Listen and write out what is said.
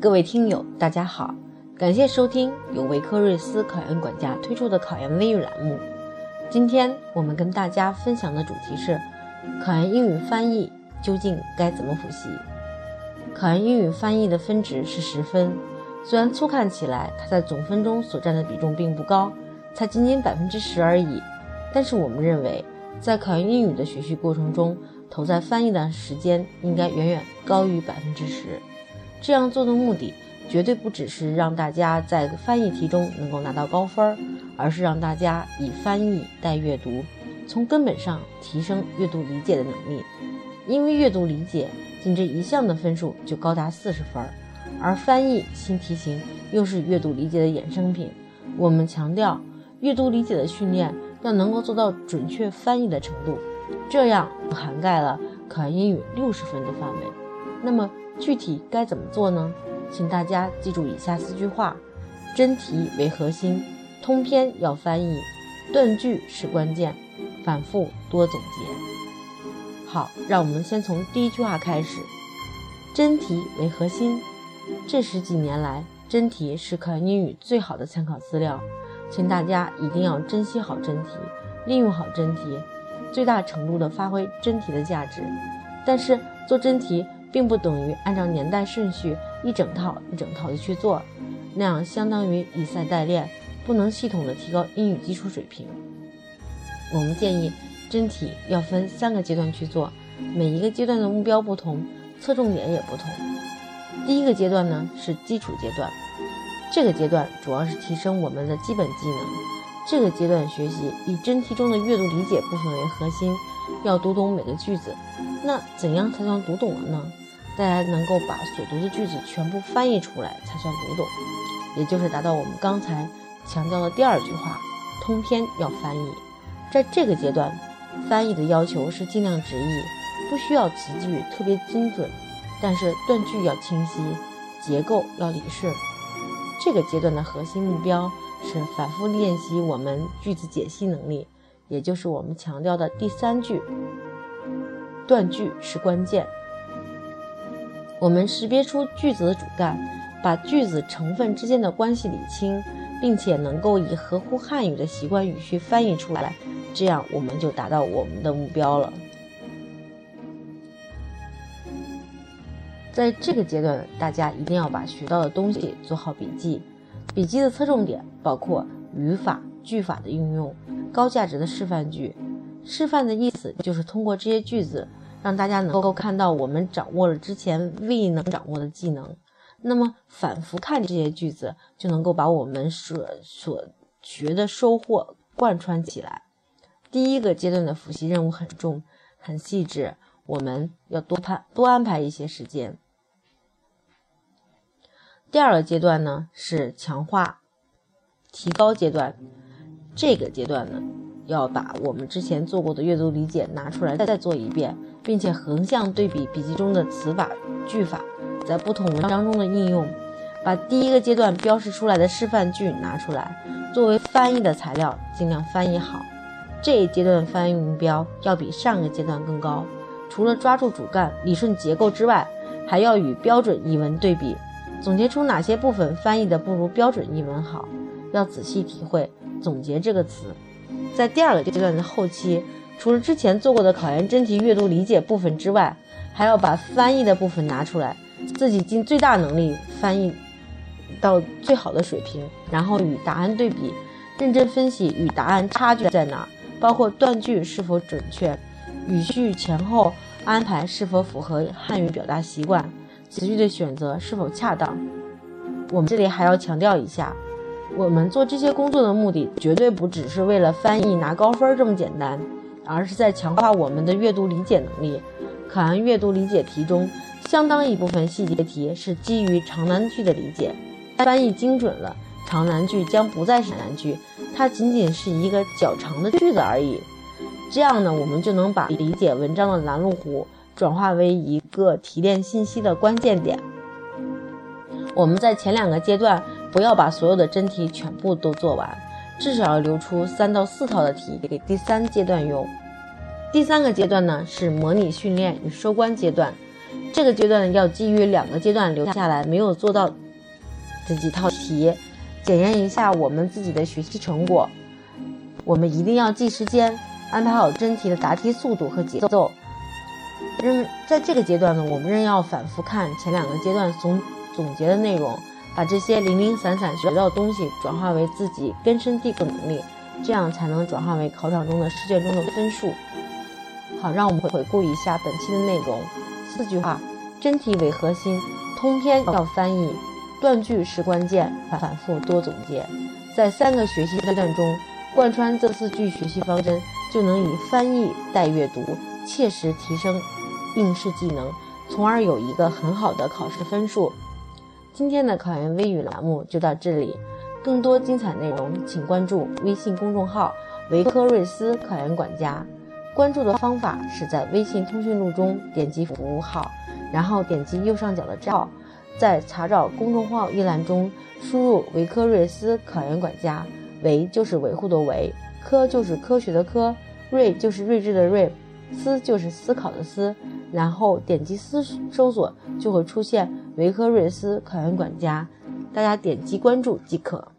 各位听友，大家好，感谢收听由维克瑞斯考研管家推出的考研微语栏目。今天我们跟大家分享的主题是：考研英语翻译究竟该怎么复习？考研英语翻译的分值是十分，虽然粗看起来它在总分中所占的比重并不高，才仅仅百分之十而已，但是我们认为，在考研英语的学习过程中，投在翻译的时间应该远远高于百分之十。这样做的目的绝对不只是让大家在翻译题中能够拿到高分，而是让大家以翻译带阅读，从根本上提升阅读理解的能力。因为阅读理解仅这一项的分数就高达四十分，而翻译新题型又是阅读理解的衍生品。我们强调阅读理解的训练要能够做到准确翻译的程度，这样涵盖了考研英语六十分的范围。那么。具体该怎么做呢？请大家记住以下四句话：真题为核心，通篇要翻译，断句是关键，反复多总结。好，让我们先从第一句话开始。真题为核心，这十几年来，真题是考研英语最好的参考资料，请大家一定要珍惜好真题，利用好真题，最大程度的发挥真题的价值。但是做真题。并不等于按照年代顺序一整套一整套的去做，那样相当于以赛代练，不能系统的提高英语基础水平。我们建议真题要分三个阶段去做，每一个阶段的目标不同，侧重点也不同。第一个阶段呢是基础阶段，这个阶段主要是提升我们的基本技能。这个阶段学习以真题中的阅读理解部分为核心，要读懂每个句子。那怎样才算读懂了呢？大家能够把所读的句子全部翻译出来才算读懂，也就是达到我们刚才强调的第二句话：通篇要翻译。在这个阶段，翻译的要求是尽量直译，不需要词句特别精准，但是断句要清晰，结构要理顺。这个阶段的核心目标是反复练习我们句子解析能力，也就是我们强调的第三句：断句是关键。我们识别出句子的主干，把句子成分之间的关系理清，并且能够以合乎汉语的习惯语序翻译出来，这样我们就达到我们的目标了。在这个阶段，大家一定要把学到的东西做好笔记，笔记的侧重点包括语法、句法的运用、高价值的示范句。示范的意思就是通过这些句子。让大家能够看到我们掌握了之前未能掌握的技能，那么反复看这些句子，就能够把我们所所学的收获贯穿起来。第一个阶段的复习任务很重，很细致，我们要多排多安排一些时间。第二个阶段呢是强化、提高阶段，这个阶段呢要把我们之前做过的阅读理解拿出来再做一遍。并且横向对比笔记中的词法、句法在不同文章中的应用，把第一个阶段标示出来的示范句拿出来作为翻译的材料，尽量翻译好。这一阶段翻译目标要比上个阶段更高。除了抓住主干、理顺结构之外，还要与标准译文对比，总结出哪些部分翻译的不如标准译文好。要仔细体会“总结”这个词。在第二个阶段的后期。除了之前做过的考研真题阅读理解部分之外，还要把翻译的部分拿出来，自己尽最大能力翻译到最好的水平，然后与答案对比，认真分析与答案差距在哪，包括断句是否准确，语序前后安排是否符合汉语表达习惯，词句的选择是否恰当。我们这里还要强调一下，我们做这些工作的目的绝对不只是为了翻译拿高分这么简单。而是在强化我们的阅读理解能力。考研阅读理解题中，相当一部分细节题是基于长难句的理解。翻译精准了，长难句将不再是难句，它仅仅是一个较长的句子而已。这样呢，我们就能把理解文章的拦路虎转化为一个提炼信息的关键点。我们在前两个阶段不要把所有的真题全部都做完。至少要留出三到四套的题给第三阶段用。第三个阶段呢是模拟训练与收官阶段，这个阶段要基于两个阶段留下来没有做到这几套题，检验一下我们自己的学习成果。我们一定要记时间，安排好真题的答题速度和节奏。仍在这个阶段呢，我们仍要反复看前两个阶段总总结的内容，把这些零零散散学到的东西转化为自己根深蒂固的能力，这样才能转化为考场中的试卷中的分数。好，让我们回顾一下本期的内容。四句话：真题为核心，通篇要翻译，断句是关键，反反复多总结。在三个学习阶段中，贯穿这四句学习方针，就能以翻译带阅读，切实提升应试技能，从而有一个很好的考试分数。今天的考研微语栏目就到这里，更多精彩内容，请关注微信公众号“维科瑞斯考研管家”。关注的方法是在微信通讯录中点击服务号，然后点击右上角的账号，在查找公众号一栏中输入“维科瑞斯考研管家”，维就是维护的维，科就是科学的科，睿就是睿智的睿，思就是思考的思，然后点击搜搜索就会出现“维科瑞斯考研管家”，大家点击关注即可。